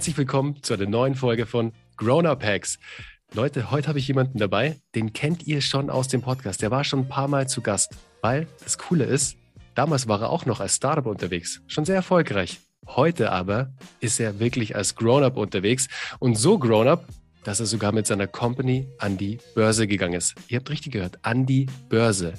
Herzlich willkommen zu einer neuen Folge von Grown Up Hacks. Leute, heute habe ich jemanden dabei, den kennt ihr schon aus dem Podcast. Der war schon ein paar Mal zu Gast, weil das Coole ist, damals war er auch noch als Startup unterwegs, schon sehr erfolgreich. Heute aber ist er wirklich als Grown-up unterwegs und so Grown-up, dass er sogar mit seiner Company an die Börse gegangen ist. Ihr habt richtig gehört, an die Börse.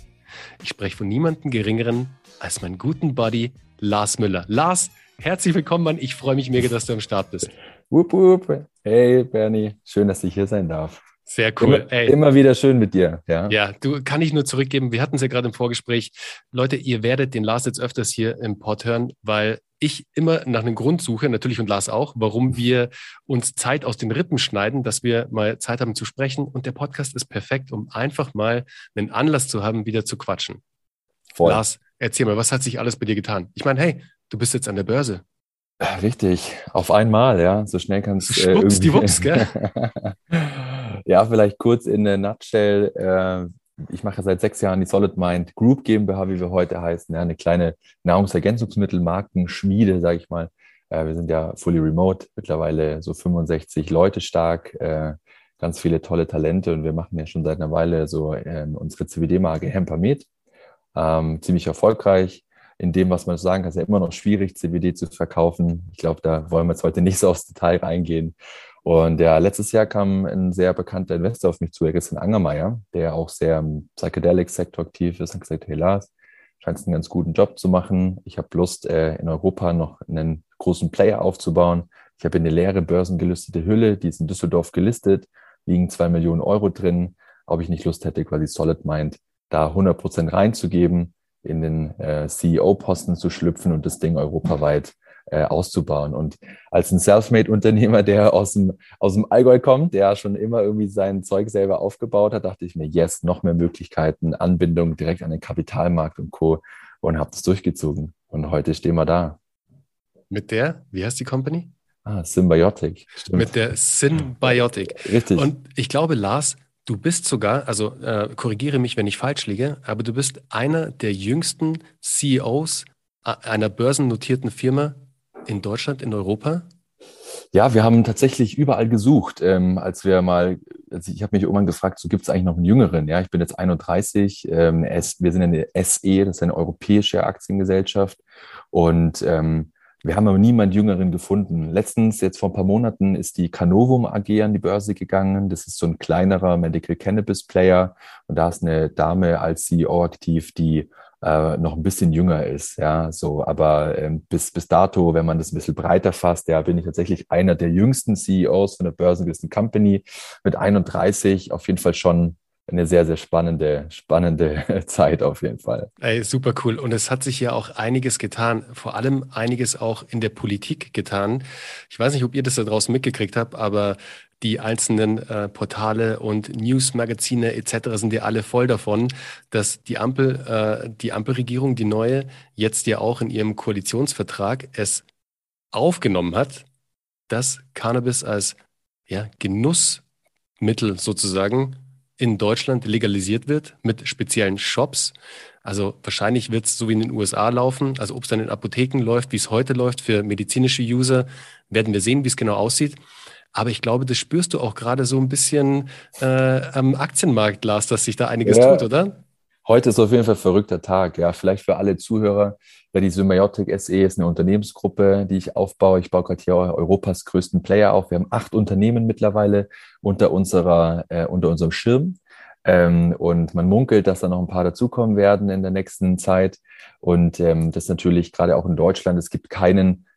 Ich spreche von niemandem Geringeren als meinen guten Buddy Lars Müller. Lars, Herzlich willkommen, Mann. Ich freue mich mega, dass du am Start bist. Wupp, wupp. Hey, Bernie. Schön, dass ich hier sein darf. Sehr cool. Immer, immer wieder schön mit dir. Ja, ja du kann ich nur zurückgeben. Wir hatten es ja gerade im Vorgespräch. Leute, ihr werdet den Lars jetzt öfters hier im Pod hören, weil ich immer nach einem Grund suche, natürlich und Lars auch, warum wir uns Zeit aus den Rippen schneiden, dass wir mal Zeit haben zu sprechen. Und der Podcast ist perfekt, um einfach mal einen Anlass zu haben, wieder zu quatschen. Voll. Lars, erzähl mal, was hat sich alles bei dir getan? Ich meine, hey, Du bist jetzt an der Börse. Richtig, auf einmal, ja. So schnell kannst du. Äh, Schwupps, die Wups, gell? ja, vielleicht kurz in der Nutshell. Äh, ich mache seit sechs Jahren die Solid Mind Group GmbH, wie wir heute heißen. Ja, eine kleine Nahrungsergänzungsmittelmarkenschmiede, sage ich mal. Äh, wir sind ja fully remote, mittlerweile so 65 Leute stark, äh, ganz viele tolle Talente und wir machen ja schon seit einer Weile so ähm, unsere CBD-Marke Hempamet. Ähm, ziemlich erfolgreich in dem, was man sagen kann, ist ja immer noch schwierig, CBD zu verkaufen. Ich glaube, da wollen wir jetzt heute nicht so aufs Detail reingehen. Und ja, letztes Jahr kam ein sehr bekannter Investor auf mich zu, Christian Angermeier, der auch sehr im Psychedelic-Sektor aktiv ist und gesagt, hey Lars, scheinst einen ganz guten Job zu machen. Ich habe Lust, äh, in Europa noch einen großen Player aufzubauen. Ich habe eine leere börsengelistete Hülle, die ist in Düsseldorf gelistet, liegen zwei Millionen Euro drin. Ob ich nicht Lust hätte, quasi Solid Mind da 100 Prozent reinzugeben in den äh, CEO-Posten zu schlüpfen und das Ding europaweit äh, auszubauen. Und als ein Selfmade-Unternehmer, der aus dem, aus dem Allgäu kommt, der schon immer irgendwie sein Zeug selber aufgebaut hat, dachte ich mir, yes, noch mehr Möglichkeiten, Anbindung direkt an den Kapitalmarkt und Co. und habe das durchgezogen. Und heute stehen wir da. Mit der, wie heißt die Company? Ah, Symbiotic. Stimmt. Mit der Symbiotic. Richtig. Und ich glaube, Lars, Du bist sogar, also äh, korrigiere mich, wenn ich falsch liege, aber du bist einer der jüngsten CEOs äh, einer börsennotierten Firma in Deutschland, in Europa. Ja, wir haben tatsächlich überall gesucht, ähm, als wir mal, also ich habe mich irgendwann gefragt, so gibt es eigentlich noch einen Jüngeren? Ja, ich bin jetzt 31, ähm, wir sind eine SE, das ist eine europäische Aktiengesellschaft und ähm, wir haben aber niemand Jüngeren gefunden. Letztens, jetzt vor ein paar Monaten, ist die Canovum AG an die Börse gegangen. Das ist so ein kleinerer Medical Cannabis Player. Und da ist eine Dame als CEO aktiv, die äh, noch ein bisschen jünger ist. Ja, so, aber ähm, bis, bis dato, wenn man das ein bisschen breiter fasst, ja, bin ich tatsächlich einer der jüngsten CEOs von der börsengelisteten Company mit 31 auf jeden Fall schon eine sehr, sehr spannende, spannende Zeit auf jeden Fall. Ey, super cool. Und es hat sich ja auch einiges getan, vor allem einiges auch in der Politik getan. Ich weiß nicht, ob ihr das da draußen mitgekriegt habt, aber die einzelnen äh, Portale und Newsmagazine etc. sind ja alle voll davon, dass die Ampel, äh, die Ampelregierung, die neue, jetzt ja auch in ihrem Koalitionsvertrag es aufgenommen hat, dass Cannabis als ja, Genussmittel sozusagen in Deutschland legalisiert wird mit speziellen Shops. Also wahrscheinlich wird es so wie in den USA laufen. Also ob es dann in Apotheken läuft, wie es heute läuft für medizinische User, werden wir sehen, wie es genau aussieht. Aber ich glaube, das spürst du auch gerade so ein bisschen äh, am Aktienmarkt, Lars, dass sich da einiges ja. tut, oder? Heute ist auf jeden Fall ein verrückter Tag. Ja, vielleicht für alle Zuhörer. Ja, die Symbiotic SE ist eine Unternehmensgruppe, die ich aufbaue. Ich baue gerade hier Europas größten Player auf. Wir haben acht Unternehmen mittlerweile unter unserer, äh, unter unserem Schirm. Ähm, und man munkelt, dass da noch ein paar dazukommen werden in der nächsten Zeit. Und ähm, das natürlich gerade auch in Deutschland. Es gibt keinen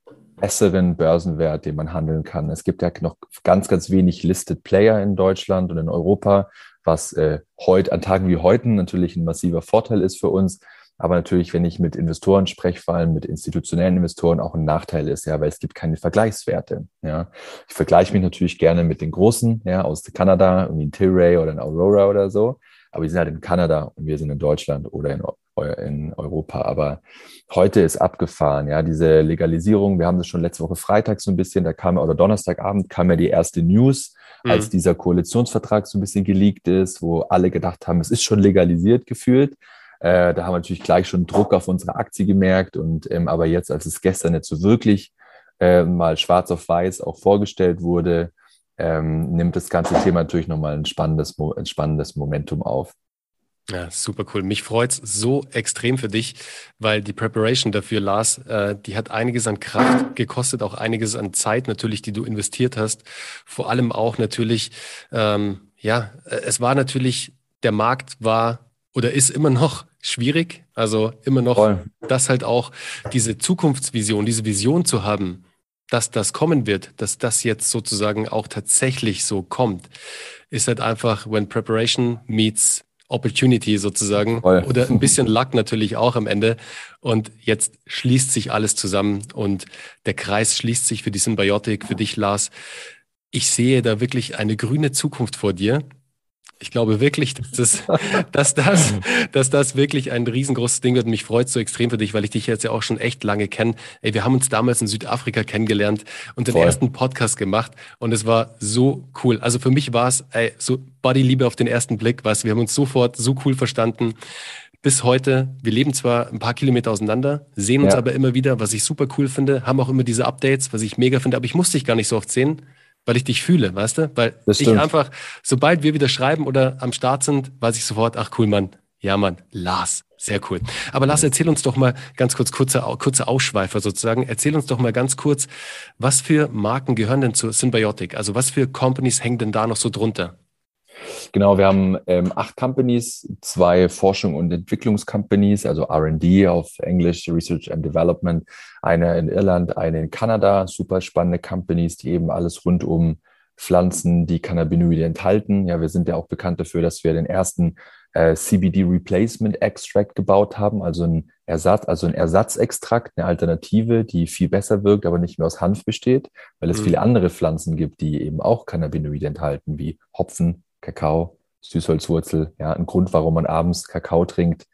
besseren Börsenwert, den man handeln kann. Es gibt ja noch ganz, ganz wenig Listed Player in Deutschland und in Europa was äh, heute an Tagen wie heute natürlich ein massiver Vorteil ist für uns. Aber natürlich, wenn ich mit Investoren spreche, vor allem mit institutionellen Investoren, auch ein Nachteil ist, ja, weil es gibt keine Vergleichswerte. Ja, ich vergleiche mich natürlich gerne mit den Großen, ja, aus Kanada, irgendwie ein Tilray oder ein Aurora oder so. Aber die sind halt in Kanada und wir sind in Deutschland oder in, in Europa. Aber heute ist abgefahren, ja, diese Legalisierung. Wir haben das schon letzte Woche Freitag so ein bisschen, da kam, oder Donnerstagabend kam ja die erste News mhm. als dieser Koalitionsvertrag so ein bisschen geleakt ist, wo alle gedacht haben, es ist schon legalisiert gefühlt. Äh, da haben wir natürlich gleich schon Druck auf unsere Aktie gemerkt. Und ähm, aber jetzt, als es gestern jetzt so wirklich äh, mal schwarz auf weiß auch vorgestellt wurde, ähm, nimmt das ganze Thema natürlich nochmal ein spannendes, ein spannendes Momentum auf. Ja, super cool. Mich freut's so extrem für dich, weil die Preparation dafür, Lars, äh, die hat einiges an Kraft gekostet, auch einiges an Zeit natürlich, die du investiert hast. Vor allem auch natürlich, ähm, ja, äh, es war natürlich, der Markt war oder ist immer noch schwierig. Also immer noch, Voll. dass halt auch diese Zukunftsvision, diese Vision zu haben, dass das kommen wird, dass das jetzt sozusagen auch tatsächlich so kommt, ist halt einfach, when preparation meets Opportunity sozusagen Voll. oder ein bisschen Luck natürlich auch am Ende. Und jetzt schließt sich alles zusammen und der Kreis schließt sich für die Symbiotik, für dich, Lars. Ich sehe da wirklich eine grüne Zukunft vor dir. Ich glaube wirklich, dass das, dass das, dass das wirklich ein riesengroßes Ding wird. Und mich freut so extrem für dich, weil ich dich jetzt ja auch schon echt lange kenne. Ey, wir haben uns damals in Südafrika kennengelernt und den Voll. ersten Podcast gemacht. Und es war so cool. Also für mich war es ey, so Bodyliebe auf den ersten Blick. Weißt, wir haben uns sofort so cool verstanden bis heute. Wir leben zwar ein paar Kilometer auseinander, sehen uns ja. aber immer wieder, was ich super cool finde, haben auch immer diese Updates, was ich mega finde, aber ich muss dich gar nicht so oft sehen, weil ich dich fühle, weißt du? Weil ich einfach, sobald wir wieder schreiben oder am Start sind, weiß ich sofort, ach cool, Mann, ja, Mann, Lars, sehr cool. Aber Lars, erzähl uns doch mal ganz kurz, kurze, kurze Ausschweifer sozusagen. Erzähl uns doch mal ganz kurz, was für Marken gehören denn zu Symbiotic? Also was für Companies hängen denn da noch so drunter? Genau, wir haben ähm, acht Companies, zwei Forschung- und Entwicklungscompanies, also RD auf Englisch, Research and Development, eine in Irland, eine in Kanada, super spannende Companies, die eben alles rund um Pflanzen, die Cannabinoide enthalten. Ja, wir sind ja auch bekannt dafür, dass wir den ersten äh, CBD Replacement Extract gebaut haben, also ein Ersatz, also ein Ersatzextrakt, eine Alternative, die viel besser wirkt, aber nicht mehr aus Hanf besteht, weil es mhm. viele andere Pflanzen gibt, die eben auch Cannabinoide enthalten, wie Hopfen, Kakao, Süßholzwurzel, ja, ein Grund, warum man abends Kakao trinkt.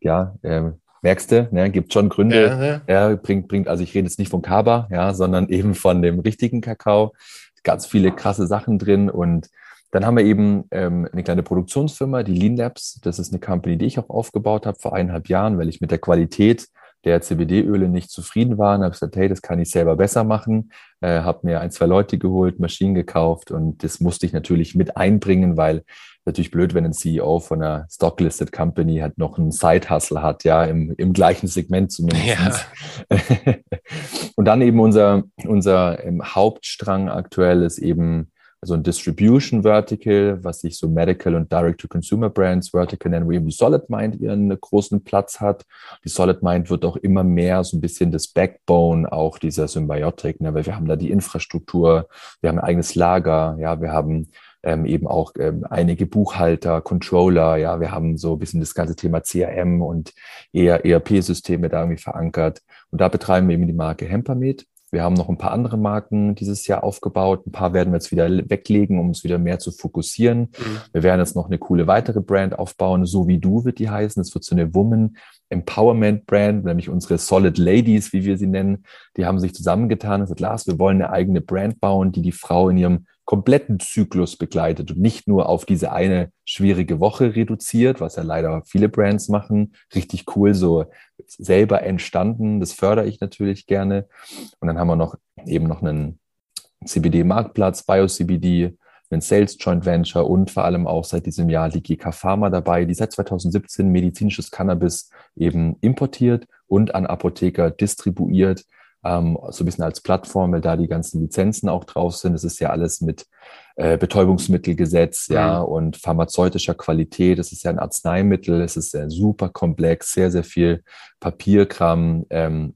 Ja, äh, merkst du, ne, gibt schon Gründe. Ja, ja. ja, bringt, bringt, also ich rede jetzt nicht von Kaba, ja, sondern eben von dem richtigen Kakao. Ganz viele krasse Sachen drin und dann haben wir eben ähm, eine kleine Produktionsfirma, die Lean Labs. Das ist eine Company, die ich auch aufgebaut habe vor eineinhalb Jahren, weil ich mit der Qualität der CBD-Öle nicht zufrieden war und habe gesagt, hey, das kann ich selber besser machen. Äh, habe mir ein, zwei Leute geholt, Maschinen gekauft und das musste ich natürlich mit einbringen, weil natürlich blöd, wenn ein CEO von einer Stocklisted Company halt noch einen Side-Hustle hat, ja, im, im gleichen Segment zumindest. Ja. und dann eben unser, unser ähm, Hauptstrang aktuell ist eben also ein Distribution Vertical, was sich so Medical und Direct-to-Consumer Brands Vertical nennen, wo eben die Solid Mind ihren großen Platz hat. Die Solid Mind wird auch immer mehr so ein bisschen das Backbone auch dieser Symbiotik, ne? weil wir haben da die Infrastruktur, wir haben ein eigenes Lager, ja, wir haben ähm, eben auch ähm, einige Buchhalter, Controller, ja, wir haben so ein bisschen das ganze Thema CRM und ERP-Systeme da irgendwie verankert. Und da betreiben wir eben die Marke Hempermed wir haben noch ein paar andere Marken dieses Jahr aufgebaut. Ein paar werden wir jetzt wieder weglegen, um uns wieder mehr zu fokussieren. Mhm. Wir werden jetzt noch eine coole weitere Brand aufbauen. So wie du wird die heißen. Es wird so eine Woman Empowerment Brand, nämlich unsere Solid Ladies, wie wir sie nennen. Die haben sich zusammengetan und gesagt, Lars, wir wollen eine eigene Brand bauen, die die Frau in ihrem kompletten Zyklus begleitet und nicht nur auf diese eine schwierige Woche reduziert, was ja leider viele Brands machen. Richtig cool, so selber entstanden. Das fördere ich natürlich gerne. Und dann haben wir noch eben noch einen CBD-Marktplatz, BioCBD, einen Sales Joint Venture und vor allem auch seit diesem Jahr die GK Pharma dabei, die seit 2017 medizinisches Cannabis eben importiert und an Apotheker distribuiert ähm, so ein bisschen als Plattform, weil da die ganzen Lizenzen auch drauf sind. Es ist ja alles mit äh, Betäubungsmittelgesetz, mhm. ja, und pharmazeutischer Qualität. Es ist ja ein Arzneimittel, es ist sehr super komplex, sehr, sehr viel Papierkram. Ähm,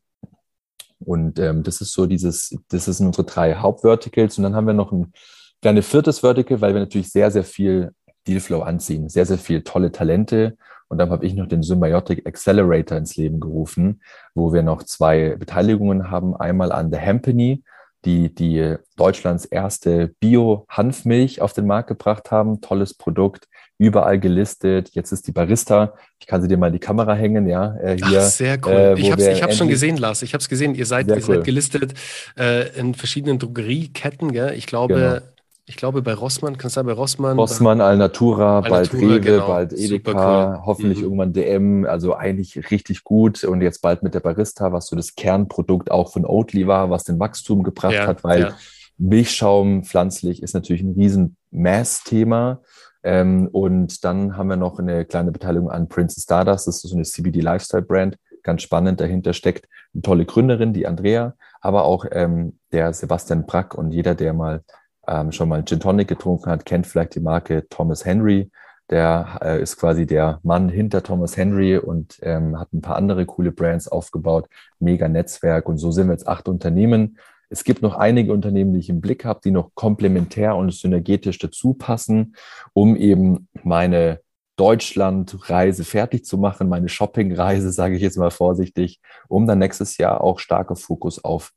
und ähm, das ist so dieses, das sind unsere drei Hauptverticals. Und dann haben wir noch ein kleines viertes Vertical, weil wir natürlich sehr, sehr viel Dealflow anziehen, sehr, sehr viel tolle Talente und dann habe ich noch den Symbiotic Accelerator ins Leben gerufen, wo wir noch zwei Beteiligungen haben. Einmal an The Hampany, die, die Deutschlands erste Bio-Hanfmilch auf den Markt gebracht haben. Tolles Produkt, überall gelistet. Jetzt ist die Barista. Ich kann sie dir mal in die Kamera hängen, ja. Äh, hier, Ach, sehr cool. Äh, ich habe es schon gesehen, Lars. Ich habe es gesehen. Ihr seid, ihr cool. seid gelistet äh, in verschiedenen Drogerieketten. Gell? Ich glaube, genau Ich glaube bei Rossmann, kann es sein bei Rossmann? Rossmann, Alnatura, Al bald Rewe, genau. bald Edeka, cool. hoffentlich mhm. irgendwann DM. Also eigentlich richtig gut. Und jetzt bald mit der Barista, was so das Kernprodukt auch von Oatly war, was den Wachstum gebracht ja, hat, weil ja. Milchschaum pflanzlich ist natürlich ein riesen Mass-Thema. Ähm, und dann haben wir noch eine kleine Beteiligung an Princess Stardust. Das ist so eine CBD-Lifestyle-Brand. Ganz spannend. Dahinter steckt eine tolle Gründerin, die Andrea, aber auch ähm, der Sebastian Brack. Und jeder, der mal ähm, schon mal Gin Tonic getrunken hat, kennt vielleicht die Marke Thomas Henry. Der äh, ist quasi der Mann hinter Thomas Henry und ähm, hat ein paar andere coole Brands aufgebaut, mega Netzwerk und so sind wir jetzt acht Unternehmen. Es gibt noch einige Unternehmen, die ich im Blick habe, die noch komplementär und synergetisch dazu passen, um eben meine Deutschlandreise fertig zu machen, meine Shoppingreise, sage ich jetzt mal vorsichtig, um dann nächstes Jahr auch starker Fokus auf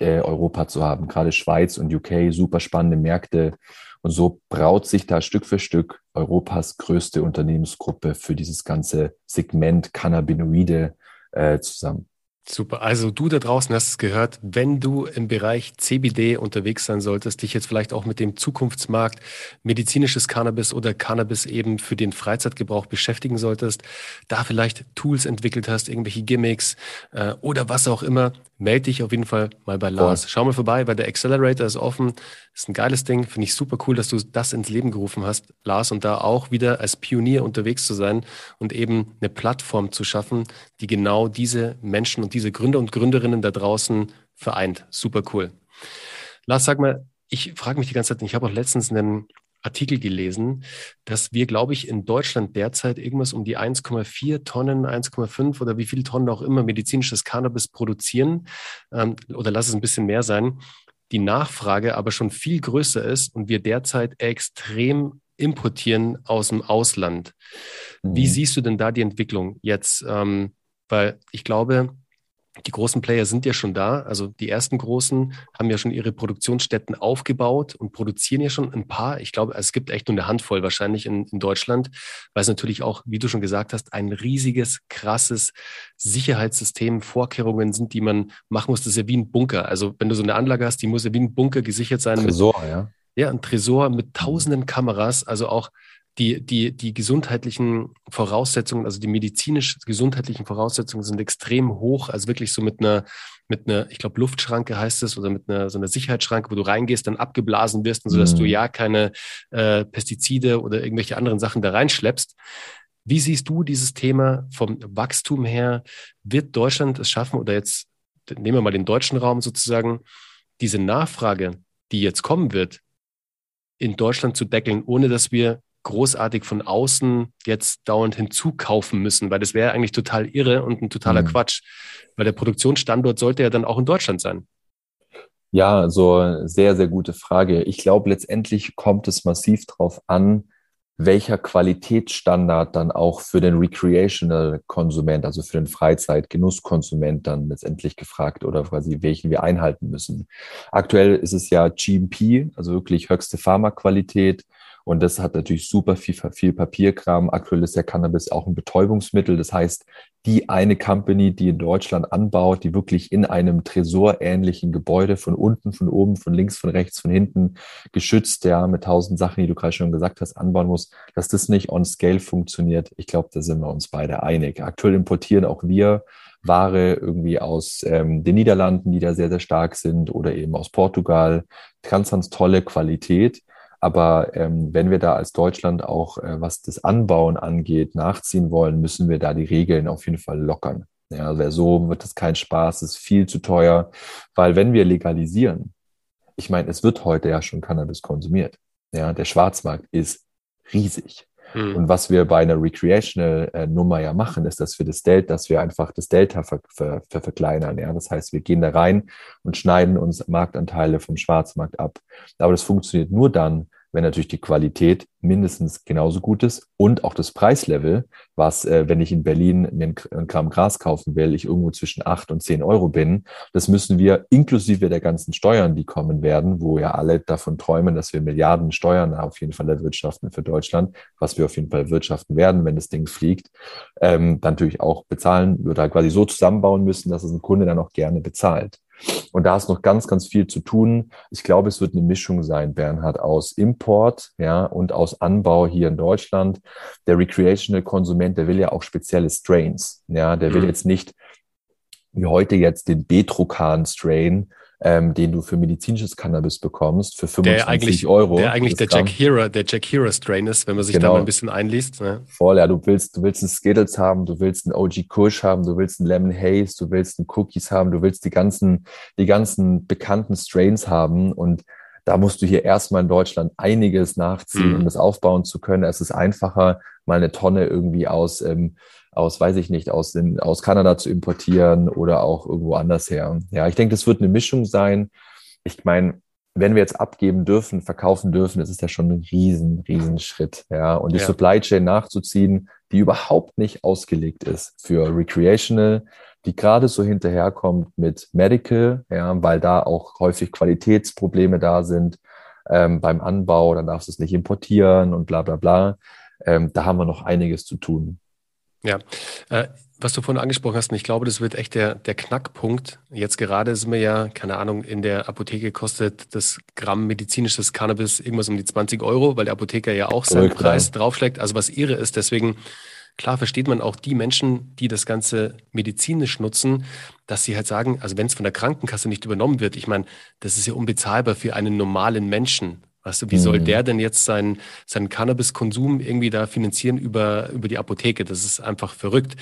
äh, Europa zu haben. Gerade Schweiz und UK, super spannende Märkte. Und so braut sich da Stück für Stück Europas größte Unternehmensgruppe für dieses ganze Segment Cannabinoide äh, zusammen. Super. Also du da draußen hast es gehört, wenn du im Bereich CBD unterwegs sein solltest, dich jetzt vielleicht auch mit dem Zukunftsmarkt medizinisches Cannabis oder Cannabis eben für den Freizeitgebrauch beschäftigen solltest, da vielleicht Tools entwickelt hast, irgendwelche Gimmicks äh, oder was auch immer, melde dich auf jeden Fall mal bei Lars. Cool. Schau mal vorbei, weil der Accelerator ist offen. Ist ein geiles Ding. Finde ich super cool, dass du das ins Leben gerufen hast, Lars, und da auch wieder als Pionier unterwegs zu sein und eben eine Plattform zu schaffen, die genau diese Menschen und diese Gründer und Gründerinnen da draußen vereint. Super cool. Lars, sag mal, ich frage mich die ganze Zeit, ich habe auch letztens einen Artikel gelesen, dass wir, glaube ich, in Deutschland derzeit irgendwas um die 1,4 Tonnen, 1,5 oder wie viele Tonnen auch immer medizinisches Cannabis produzieren. Ähm, oder lass es ein bisschen mehr sein. Die Nachfrage aber schon viel größer ist und wir derzeit extrem importieren aus dem Ausland. Mhm. Wie siehst du denn da die Entwicklung jetzt? Ähm, weil ich glaube, die großen Player sind ja schon da. Also die ersten großen haben ja schon ihre Produktionsstätten aufgebaut und produzieren ja schon ein paar. Ich glaube, es gibt echt nur eine Handvoll wahrscheinlich in, in Deutschland, weil es natürlich auch, wie du schon gesagt hast, ein riesiges, krasses Sicherheitssystem, Vorkehrungen sind, die man machen muss. Das ist ja wie ein Bunker. Also wenn du so eine Anlage hast, die muss ja wie ein Bunker gesichert sein. Tresor, mit, ja. Ja, ein Tresor mit tausenden Kameras, also auch die, die, die gesundheitlichen Voraussetzungen, also die medizinisch-gesundheitlichen Voraussetzungen sind extrem hoch. Also wirklich so mit einer, mit einer, ich glaube, Luftschranke heißt es, oder mit einer so einer Sicherheitsschranke, wo du reingehst, dann abgeblasen wirst, und so dass mhm. du ja keine äh, Pestizide oder irgendwelche anderen Sachen da reinschleppst. Wie siehst du dieses Thema vom Wachstum her? Wird Deutschland es schaffen, oder jetzt nehmen wir mal den deutschen Raum sozusagen, diese Nachfrage, die jetzt kommen wird, in Deutschland zu deckeln, ohne dass wir großartig von außen jetzt dauernd hinzukaufen müssen, weil das wäre eigentlich total irre und ein totaler mhm. Quatsch, weil der Produktionsstandort sollte ja dann auch in Deutschland sein. Ja, so sehr, sehr gute Frage. Ich glaube, letztendlich kommt es massiv darauf an, welcher Qualitätsstandard dann auch für den Recreational-Konsument, also für den Freizeit-Genusskonsument dann letztendlich gefragt oder quasi welchen wir einhalten müssen. Aktuell ist es ja GMP, also wirklich höchste Pharmaqualität, und das hat natürlich super viel, viel Papierkram. Aktuell ist ja Cannabis auch ein Betäubungsmittel. Das heißt, die eine Company, die in Deutschland anbaut, die wirklich in einem tresorähnlichen Gebäude von unten, von oben, von links, von rechts, von hinten geschützt, ja, mit tausend Sachen, die du gerade schon gesagt hast, anbauen muss, dass das nicht on scale funktioniert. Ich glaube, da sind wir uns beide einig. Aktuell importieren auch wir Ware irgendwie aus ähm, den Niederlanden, die da sehr, sehr stark sind, oder eben aus Portugal. Ganz, ganz tolle Qualität. Aber ähm, wenn wir da als Deutschland auch, äh, was das Anbauen angeht, nachziehen wollen, müssen wir da die Regeln auf jeden Fall lockern. Ja, also so wird das kein Spaß, ist viel zu teuer, weil wenn wir legalisieren, ich meine, es wird heute ja schon Cannabis konsumiert. Ja, der Schwarzmarkt ist riesig. Mhm. Und was wir bei einer Recreational-Nummer ja machen, ist, dass wir das Delta, dass wir einfach das Delta ver, ver, ver, verkleinern. Ja, das heißt, wir gehen da rein und schneiden uns Marktanteile vom Schwarzmarkt ab. Aber das funktioniert nur dann, wenn natürlich die Qualität mindestens genauso gut ist und auch das Preislevel, was, äh, wenn ich in Berlin mir ein Gramm Gras kaufen will, ich irgendwo zwischen acht und zehn Euro bin. Das müssen wir inklusive der ganzen Steuern, die kommen werden, wo ja alle davon träumen, dass wir Milliarden Steuern auf jeden Fall erwirtschaften für Deutschland, was wir auf jeden Fall wirtschaften werden, wenn das Ding fliegt, ähm, dann natürlich auch bezahlen oder quasi so zusammenbauen müssen, dass es ein Kunde dann auch gerne bezahlt. Und da ist noch ganz, ganz viel zu tun. Ich glaube, es wird eine Mischung sein, Bernhard, aus Import ja, und aus Anbau hier in Deutschland. Der Recreational-Konsument, der will ja auch spezielle Strains. Ja, der will mhm. jetzt nicht wie heute jetzt den Betrokan-Strain, ähm, den du für medizinisches Cannabis bekommst, für 25 der Euro. Der eigentlich der Jack Hero, der Jack Hero Strain ist, wenn man sich genau. da mal ein bisschen einliest. Ne? Voll, ja, du willst, du willst einen Skittles haben, du willst einen OG Kush haben, du willst einen Lemon Haze, du willst einen Cookies haben, du willst die ganzen, die ganzen bekannten Strains haben und da musst du hier erstmal in Deutschland einiges nachziehen, mhm. um das aufbauen zu können. Es ist einfacher, mal eine Tonne irgendwie aus ähm, aus, weiß ich nicht, aus, den, aus Kanada zu importieren oder auch irgendwo anders her. Ja, ich denke, das wird eine Mischung sein. Ich meine, wenn wir jetzt abgeben dürfen, verkaufen dürfen, das ist ja schon ein riesen, riesen Schritt. Ja, und die ja. Supply Chain nachzuziehen, die überhaupt nicht ausgelegt ist für Recreational, die gerade so hinterherkommt mit Medical, ja, weil da auch häufig Qualitätsprobleme da sind ähm, beim Anbau, dann darfst du es nicht importieren und bla bla bla. Ähm, da haben wir noch einiges zu tun. Ja, äh, was du vorhin angesprochen hast, und ich glaube, das wird echt der, der Knackpunkt. Jetzt gerade sind wir ja, keine Ahnung, in der Apotheke kostet das Gramm medizinisches Cannabis irgendwas um die 20 Euro, weil der Apotheker ja auch seinen Verrückt, Preis draufschlägt. Also was irre ist, deswegen klar versteht man auch die Menschen, die das Ganze medizinisch nutzen, dass sie halt sagen, also wenn es von der Krankenkasse nicht übernommen wird, ich meine, das ist ja unbezahlbar für einen normalen Menschen. Weißt du, wie soll mhm. der denn jetzt seinen, seinen Cannabis-Konsum irgendwie da finanzieren über, über die Apotheke? Das ist einfach verrückt.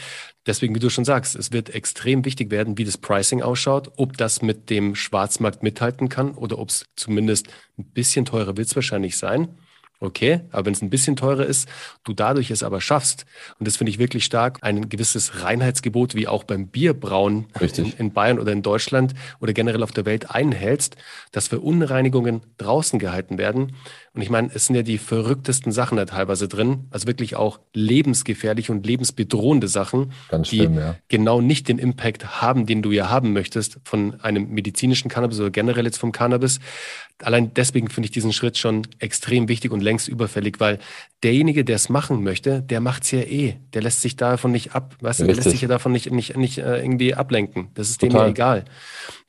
Deswegen, wie du schon sagst, es wird extrem wichtig werden, wie das Pricing ausschaut, ob das mit dem Schwarzmarkt mithalten kann oder ob es zumindest ein bisschen teurer wird es wahrscheinlich sein. Okay, aber wenn es ein bisschen teurer ist, du dadurch es aber schaffst, und das finde ich wirklich stark, ein gewisses Reinheitsgebot, wie auch beim Bierbrauen in, in, Bayern oder in Deutschland oder generell auf der Welt einhältst, dass Verunreinigungen draußen gehalten werden, und ich meine, es sind ja die verrücktesten Sachen da teilweise drin, also wirklich auch lebensgefährliche und lebensbedrohende Sachen, Ganz schlimm, die ja. genau nicht den Impact haben, den du ja haben möchtest von einem medizinischen Cannabis oder generell jetzt vom Cannabis. Allein deswegen finde ich diesen Schritt schon extrem wichtig und längst überfällig, weil derjenige, der es machen möchte, der macht es ja eh. Der lässt sich davon nicht ab, weißt du, der lässt sich ja davon nicht, nicht, nicht äh, irgendwie ablenken. Das ist Total. dem ja egal.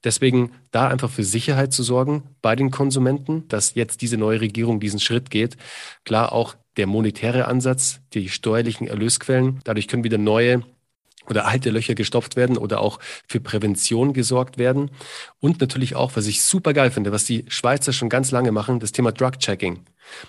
Deswegen da einfach für Sicherheit zu sorgen bei den Konsumenten, dass jetzt diese neue Regierung diesen Schritt geht. Klar auch der monetäre Ansatz, die steuerlichen Erlösquellen. Dadurch können wieder neue oder alte Löcher gestopft werden oder auch für Prävention gesorgt werden. Und natürlich auch, was ich super geil finde, was die Schweizer schon ganz lange machen, das Thema Drug-Checking.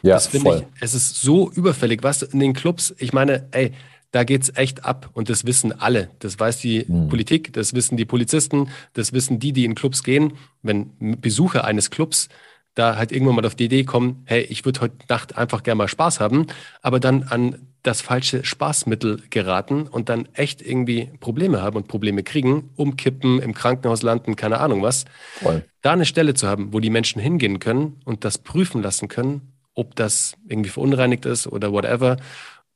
Ja, das finde ich, es ist so überfällig, was in den Clubs, ich meine, ey, da geht's echt ab und das wissen alle. Das weiß die mhm. Politik, das wissen die Polizisten, das wissen die, die in Clubs gehen. Wenn Besucher eines Clubs da halt irgendwann mal auf die Idee kommen, hey, ich würde heute Nacht einfach gerne mal Spaß haben, aber dann an das falsche Spaßmittel geraten und dann echt irgendwie Probleme haben und Probleme kriegen, umkippen, im Krankenhaus landen, keine Ahnung was. Voll. Da eine Stelle zu haben, wo die Menschen hingehen können und das prüfen lassen können, ob das irgendwie verunreinigt ist oder whatever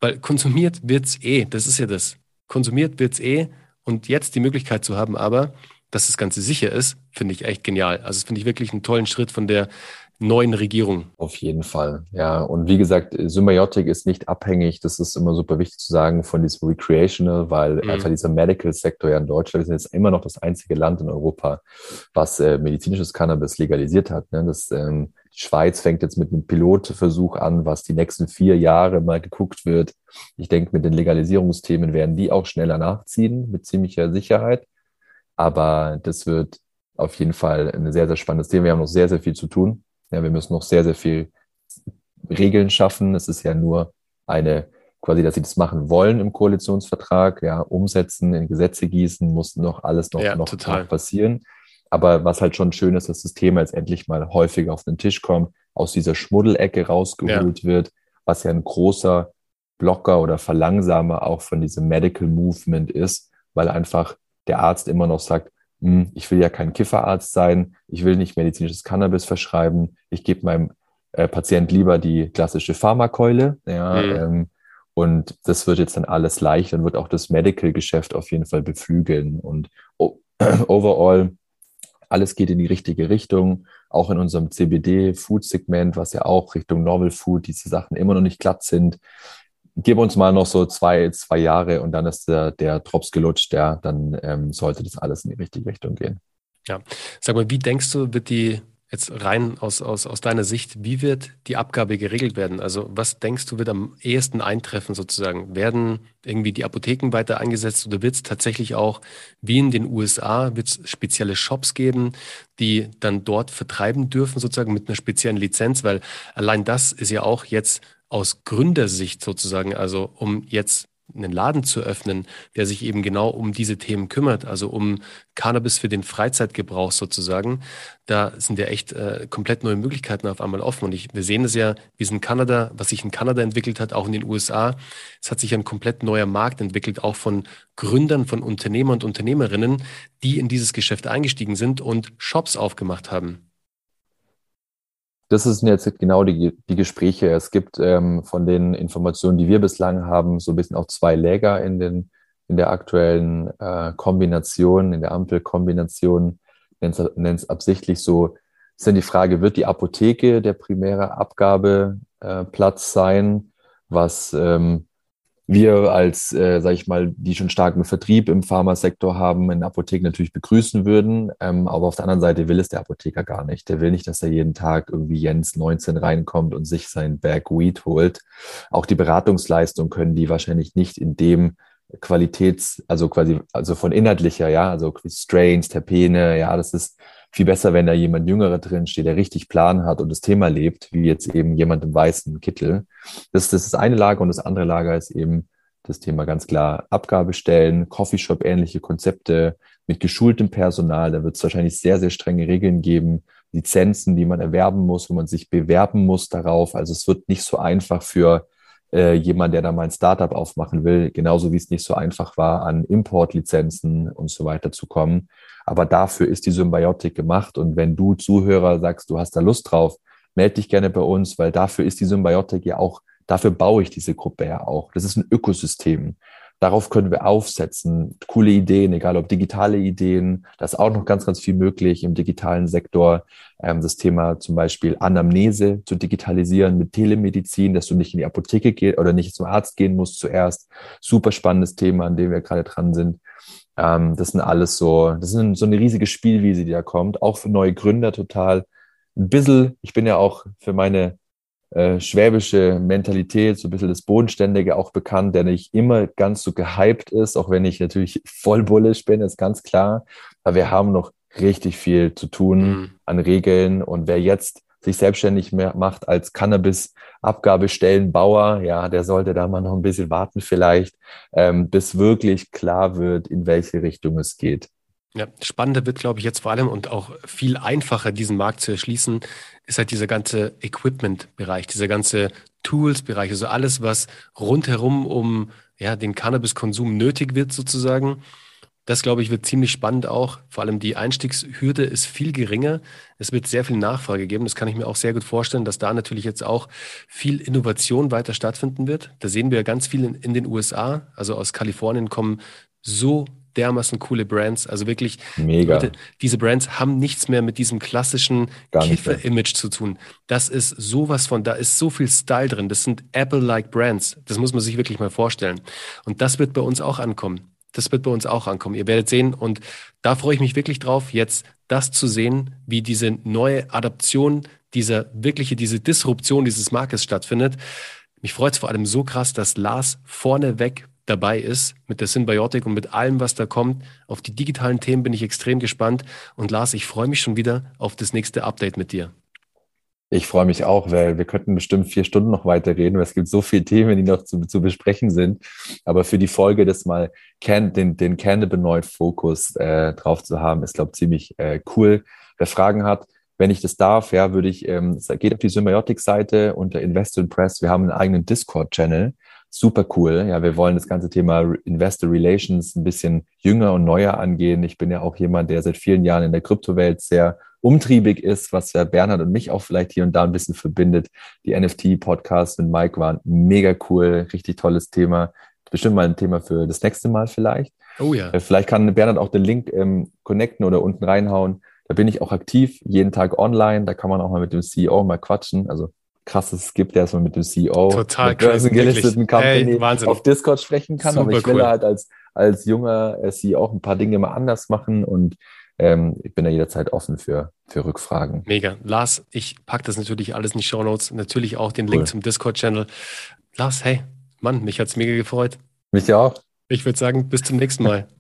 weil konsumiert wird's eh, das ist ja das. Konsumiert wird's eh. Und jetzt die Möglichkeit zu haben, aber, dass das Ganze sicher ist, finde ich echt genial. Also das finde ich wirklich einen tollen Schritt von der neuen Regierung. Auf jeden Fall, ja. Und wie gesagt, Symbiotic ist nicht abhängig, das ist immer super wichtig zu sagen, von diesem Recreational, weil mhm. einfach dieser Medical-Sektor ja in Deutschland ist jetzt immer noch das einzige Land in Europa, was äh, medizinisches Cannabis legalisiert hat. Ne? Das ähm, Schweiz fängt jetzt mit einem Pilotversuch an, was die nächsten vier Jahre mal geguckt wird. Ich denke, mit den Legalisierungsthemen werden die auch schneller nachziehen, mit ziemlicher Sicherheit. Aber das wird auf jeden Fall ein sehr, sehr spannendes Thema. Wir haben noch sehr, sehr viel zu tun. Ja, wir müssen noch sehr, sehr viel Regeln schaffen. Es ist ja nur eine, quasi, dass sie das machen wollen im Koalitionsvertrag, ja, umsetzen, in Gesetze gießen, muss noch alles noch, ja, noch, noch passieren. Aber was halt schon schön ist, dass das Thema jetzt endlich mal häufiger auf den Tisch kommt, aus dieser Schmuddelecke rausgeholt ja. wird, was ja ein großer Blocker oder Verlangsamer auch von diesem Medical Movement ist, weil einfach der Arzt immer noch sagt, hm, ich will ja kein Kifferarzt sein, ich will nicht medizinisches Cannabis verschreiben, ich gebe meinem äh, Patient lieber die klassische Pharmakeule. Ja, mhm. ähm, und das wird jetzt dann alles leicht und wird auch das Medical-Geschäft auf jeden Fall beflügeln. Und overall alles geht in die richtige Richtung. Auch in unserem CBD-Food-Segment, was ja auch Richtung Novel Food, diese Sachen immer noch nicht glatt sind. Gib uns mal noch so zwei, zwei Jahre und dann ist der, der Drops gelutscht, ja, dann ähm, sollte das alles in die richtige Richtung gehen. Ja, sag mal, wie denkst du, wird die Jetzt rein aus, aus, aus deiner Sicht, wie wird die Abgabe geregelt werden? Also was denkst du, wird am ehesten eintreffen sozusagen? Werden irgendwie die Apotheken weiter eingesetzt oder wird es tatsächlich auch, wie in den USA, wird es spezielle Shops geben, die dann dort vertreiben dürfen sozusagen mit einer speziellen Lizenz? Weil allein das ist ja auch jetzt aus Gründersicht sozusagen, also um jetzt einen Laden zu öffnen, der sich eben genau um diese Themen kümmert, also um Cannabis für den Freizeitgebrauch sozusagen. Da sind ja echt äh, komplett neue Möglichkeiten auf einmal offen. Und ich, wir sehen es ja, wie es in Kanada, was sich in Kanada entwickelt hat, auch in den USA. Es hat sich ein komplett neuer Markt entwickelt, auch von Gründern, von Unternehmern und Unternehmerinnen, die in dieses Geschäft eingestiegen sind und Shops aufgemacht haben das sind jetzt genau die, die Gespräche. Es gibt ähm, von den Informationen, die wir bislang haben, so ein bisschen auch zwei Läger in, den, in der aktuellen äh, Kombination, in der Ampelkombination, nennt es absichtlich so, ist dann die Frage, wird die Apotheke der primäre Abgabeplatz äh, sein, was ähm, wir als, äh, sage ich mal, die schon starken Vertrieb im Pharmasektor haben, in Apotheken natürlich begrüßen würden. Ähm, aber auf der anderen Seite will es der Apotheker gar nicht. Der will nicht, dass er jeden Tag irgendwie Jens 19 reinkommt und sich sein Bag Weed holt. Auch die Beratungsleistung können die wahrscheinlich nicht in dem Qualitäts, also quasi, also von inhaltlicher, ja, also Strains, Terpene, ja, das ist viel besser, wenn da jemand Jüngerer drin steht, der richtig Plan hat und das Thema lebt, wie jetzt eben jemand im weißen Kittel. Das, das ist eine Lager und das andere Lager ist eben das Thema ganz klar Abgabestellen, Coffeeshop-ähnliche Konzepte mit geschultem Personal. Da wird es wahrscheinlich sehr, sehr strenge Regeln geben, Lizenzen, die man erwerben muss, wo man sich bewerben muss darauf. Also es wird nicht so einfach für äh, jemand, der da mal ein Startup aufmachen will, genauso wie es nicht so einfach war, an Importlizenzen und so weiter zu kommen. Aber dafür ist die Symbiotik gemacht. Und wenn du Zuhörer sagst, du hast da Lust drauf, melde dich gerne bei uns, weil dafür ist die Symbiotik ja auch, dafür baue ich diese Gruppe ja auch. Das ist ein Ökosystem. Darauf können wir aufsetzen. Coole Ideen, egal ob digitale Ideen. Da ist auch noch ganz, ganz viel möglich im digitalen Sektor. Ähm, das Thema zum Beispiel Anamnese zu digitalisieren mit Telemedizin, dass du nicht in die Apotheke gehst oder nicht zum Arzt gehen musst zuerst. Super spannendes Thema, an dem wir gerade dran sind. Ähm, das sind alles so, das ist so eine riesige Spielwiese, die da kommt. Auch für neue Gründer total. Ein bisschen, ich bin ja auch für meine äh, schwäbische Mentalität, so ein bisschen das Bodenständige auch bekannt, der nicht immer ganz so gehypt ist, auch wenn ich natürlich voll bullish bin, ist ganz klar. Aber wir haben noch richtig viel zu tun mhm. an Regeln und wer jetzt sich selbstständig macht als Cannabis-Abgabestellenbauer, ja, der sollte da mal noch ein bisschen warten vielleicht, ähm, bis wirklich klar wird, in welche Richtung es geht. Ja, spannender wird, glaube ich, jetzt vor allem und auch viel einfacher, diesen Markt zu erschließen, ist halt dieser ganze Equipment-Bereich, dieser ganze Tools-Bereich, also alles, was rundherum um ja, den Cannabiskonsum nötig wird, sozusagen. Das, glaube ich, wird ziemlich spannend auch. Vor allem die Einstiegshürde ist viel geringer. Es wird sehr viel Nachfrage geben. Das kann ich mir auch sehr gut vorstellen, dass da natürlich jetzt auch viel Innovation weiter stattfinden wird. Da sehen wir ganz viel in, in den USA. Also aus Kalifornien kommen so dermaßen coole Brands. Also wirklich, Mega. Leute, diese Brands haben nichts mehr mit diesem klassischen Kiffer-Image zu tun. Das ist sowas von, da ist so viel Style drin. Das sind Apple-like Brands. Das muss man sich wirklich mal vorstellen. Und das wird bei uns auch ankommen. Das wird bei uns auch ankommen. Ihr werdet sehen. Und da freue ich mich wirklich drauf, jetzt das zu sehen, wie diese neue Adaption, dieser wirkliche, diese Disruption dieses Marktes stattfindet. Mich freut es vor allem so krass, dass Lars vorneweg dabei ist mit der Symbiotik und mit allem, was da kommt. Auf die digitalen Themen bin ich extrem gespannt. Und Lars, ich freue mich schon wieder auf das nächste Update mit dir. Ich freue mich auch, weil wir könnten bestimmt vier Stunden noch weiterreden, weil es gibt so viele Themen, die noch zu, zu besprechen sind. Aber für die Folge das mal den, den Cannabinoid-Fokus äh, drauf zu haben, ist, glaube ich, ziemlich äh, cool. Wer Fragen hat, wenn ich das darf, ja, würde ich, ähm, geht auf die Symbiotic-Seite unter Invest in Press. Wir haben einen eigenen Discord-Channel super cool. Ja, wir wollen das ganze Thema Investor Relations ein bisschen jünger und neuer angehen. Ich bin ja auch jemand, der seit vielen Jahren in der Kryptowelt sehr umtriebig ist, was ja Bernhard und mich auch vielleicht hier und da ein bisschen verbindet. Die NFT-Podcasts mit Mike waren mega cool, richtig tolles Thema. Bestimmt mal ein Thema für das nächste Mal vielleicht. Oh ja. Äh, vielleicht kann Bernhard auch den Link ähm, connecten oder unten reinhauen. Da bin ich auch aktiv, jeden Tag online. Da kann man auch mal mit dem CEO mal quatschen. Also krasses gibt, der erstmal mit dem CEO Total der börsengelisteten Company hey, auf Discord sprechen kann. Super aber ich will cool. halt als, als junger CEO auch ein paar Dinge mal anders machen und ähm, ich bin da jederzeit offen für, für Rückfragen. Mega. Lars, ich packe das natürlich alles in die Show Notes. Natürlich auch den Link zum Discord-Channel. Lars, hey, Mann, mich hat es mega gefreut. Mich auch. Ich würde sagen, bis zum nächsten Mal.